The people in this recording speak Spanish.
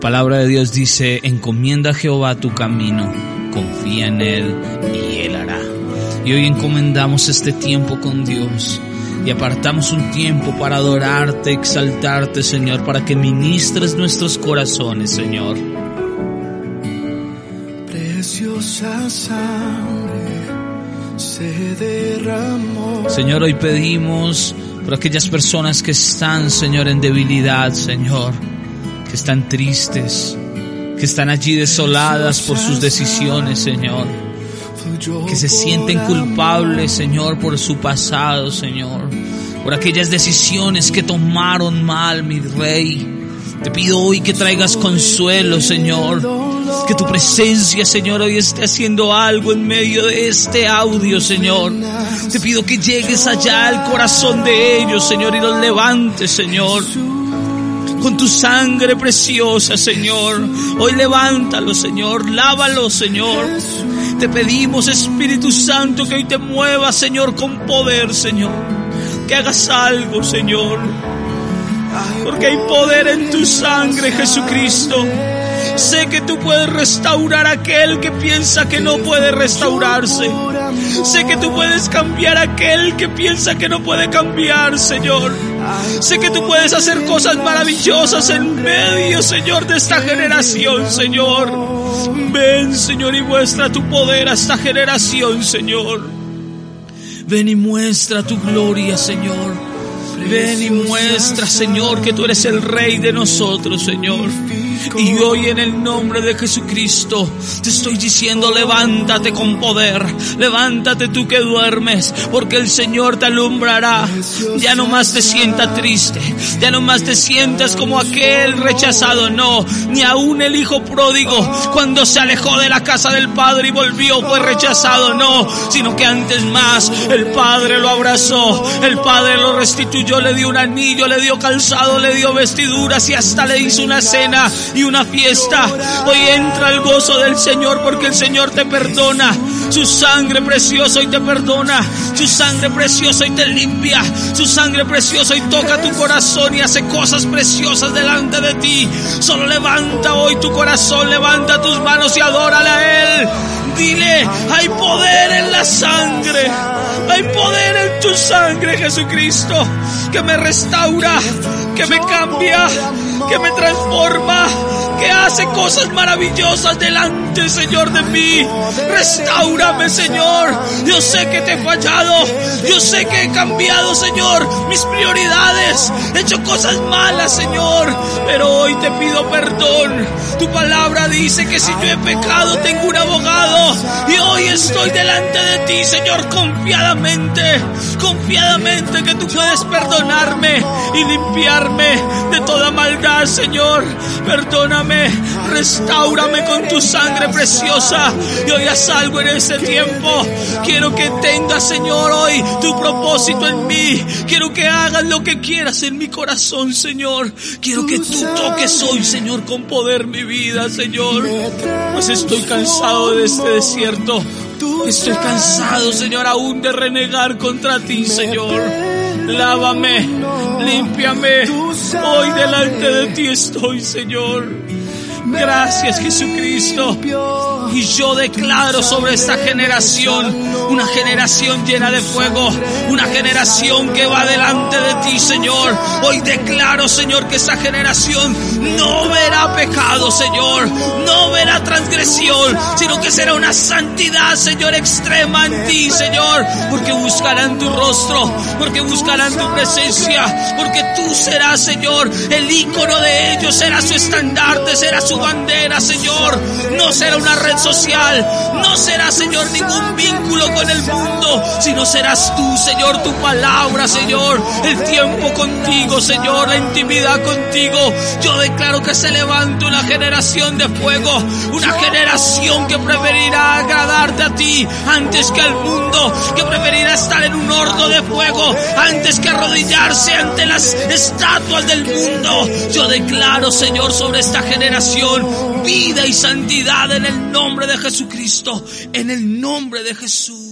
La palabra de Dios dice, encomienda a Jehová tu camino, confía en Él y Él hará. Y hoy encomendamos este tiempo con Dios y apartamos un tiempo para adorarte, exaltarte, Señor, para que ministres nuestros corazones, Señor. Preciosa sangre se derramó. Señor, hoy pedimos por aquellas personas que están, Señor, en debilidad, Señor, que están tristes, que están allí desoladas por sus decisiones, Señor, que se sienten culpables, Señor, por su pasado, Señor, por aquellas decisiones que tomaron mal, mi Rey. Te pido hoy que traigas consuelo, Señor. Que tu presencia, Señor, hoy esté haciendo algo en medio de este audio, Señor. Te pido que llegues allá al corazón de ellos, Señor, y los levantes, Señor. Con tu sangre preciosa, Señor. Hoy levántalo, Señor. Lávalo, Señor. Te pedimos, Espíritu Santo, que hoy te muevas, Señor, con poder, Señor. Que hagas algo, Señor. Porque hay poder en tu sangre, Jesucristo. Sé que tú puedes restaurar a aquel que piensa que no puede restaurarse. Sé que tú puedes cambiar a aquel que piensa que no puede cambiar, Señor. Sé que tú puedes hacer cosas maravillosas en medio, Señor, de esta generación, Señor. Ven, Señor, y muestra tu poder a esta generación, Señor. Ven y muestra tu gloria, Señor. Ven y muestra, Señor, que tú eres el Rey de nosotros, Señor. Y hoy en el nombre de Jesucristo te estoy diciendo, levántate con poder, levántate tú que duermes, porque el Señor te alumbrará. Ya no más te sientas triste, ya no más te sientas como aquel rechazado, no, ni aún el hijo pródigo cuando se alejó de la casa del Padre y volvió fue rechazado, no, sino que antes más el Padre lo abrazó, el Padre lo restituyó, le dio un anillo, le dio calzado, le dio vestiduras y hasta le hizo una cena y una fiesta. Hoy entra el gozo del Señor porque el Señor te perdona. Su sangre preciosa y te perdona. Su sangre preciosa y te limpia. Su sangre preciosa y toca tu corazón y hace cosas preciosas delante de ti. Solo levanta hoy tu corazón, levanta tus manos y adórale a Él. Dile, hay poder en la sangre. Hay poder en tu sangre, Jesucristo, que me restaura, que me cambia, que me transforma, que hace cosas maravillosas delante, Señor, de mí. Restaurame, Señor. Yo sé que te he fallado. Yo sé que he cambiado, Señor, mis prioridades. He hecho cosas malas, Señor. Pero hoy te pido perdón. Tu palabra dice que si yo he pecado, tengo un abogado. Y hoy estoy delante de ti, Señor, confiadamente. Confiadamente que tú puedes perdonarme y limpiarme de toda maldad, Señor. Perdóname, restaurame con tu sangre preciosa. Hoy haz algo en este tiempo. Quiero que tengas, Señor, hoy tu propósito en mí. Quiero que hagas lo que quieras en mi corazón, Señor. Quiero que tú toques hoy, Señor, con poder mi vida, Señor. Pues estoy cansado de este desierto. Estoy cansado, Señor, aún de renegar contra ti, Señor. Lávame, límpiame. Hoy delante de ti estoy, Señor. Gracias, Jesucristo. Y yo declaro sobre esta generación, una generación llena de fuego, una generación que va delante de ti, Señor. Hoy declaro, Señor, que esa generación no verá pecado, Señor, no verá transgresión, sino que será una santidad, Señor, extrema en ti, Señor, porque buscarán tu rostro, porque buscarán tu presencia, porque tú serás, Señor, el ícono de ellos, será su estandarte, será su su bandera, Señor, no será una red social, no será, Señor, ningún vínculo con el mundo, sino serás tú, Señor, tu palabra, Señor, el tiempo contigo, Señor, la intimidad contigo. Yo declaro que se levanta una generación de fuego, una generación que preferirá agradarte a ti antes que al mundo, que preferirá estar en un horno de fuego antes que arrodillarse ante las estatuas del mundo. Yo declaro, Señor, sobre esta generación vida y santidad en el nombre de Jesucristo, en el nombre de Jesús.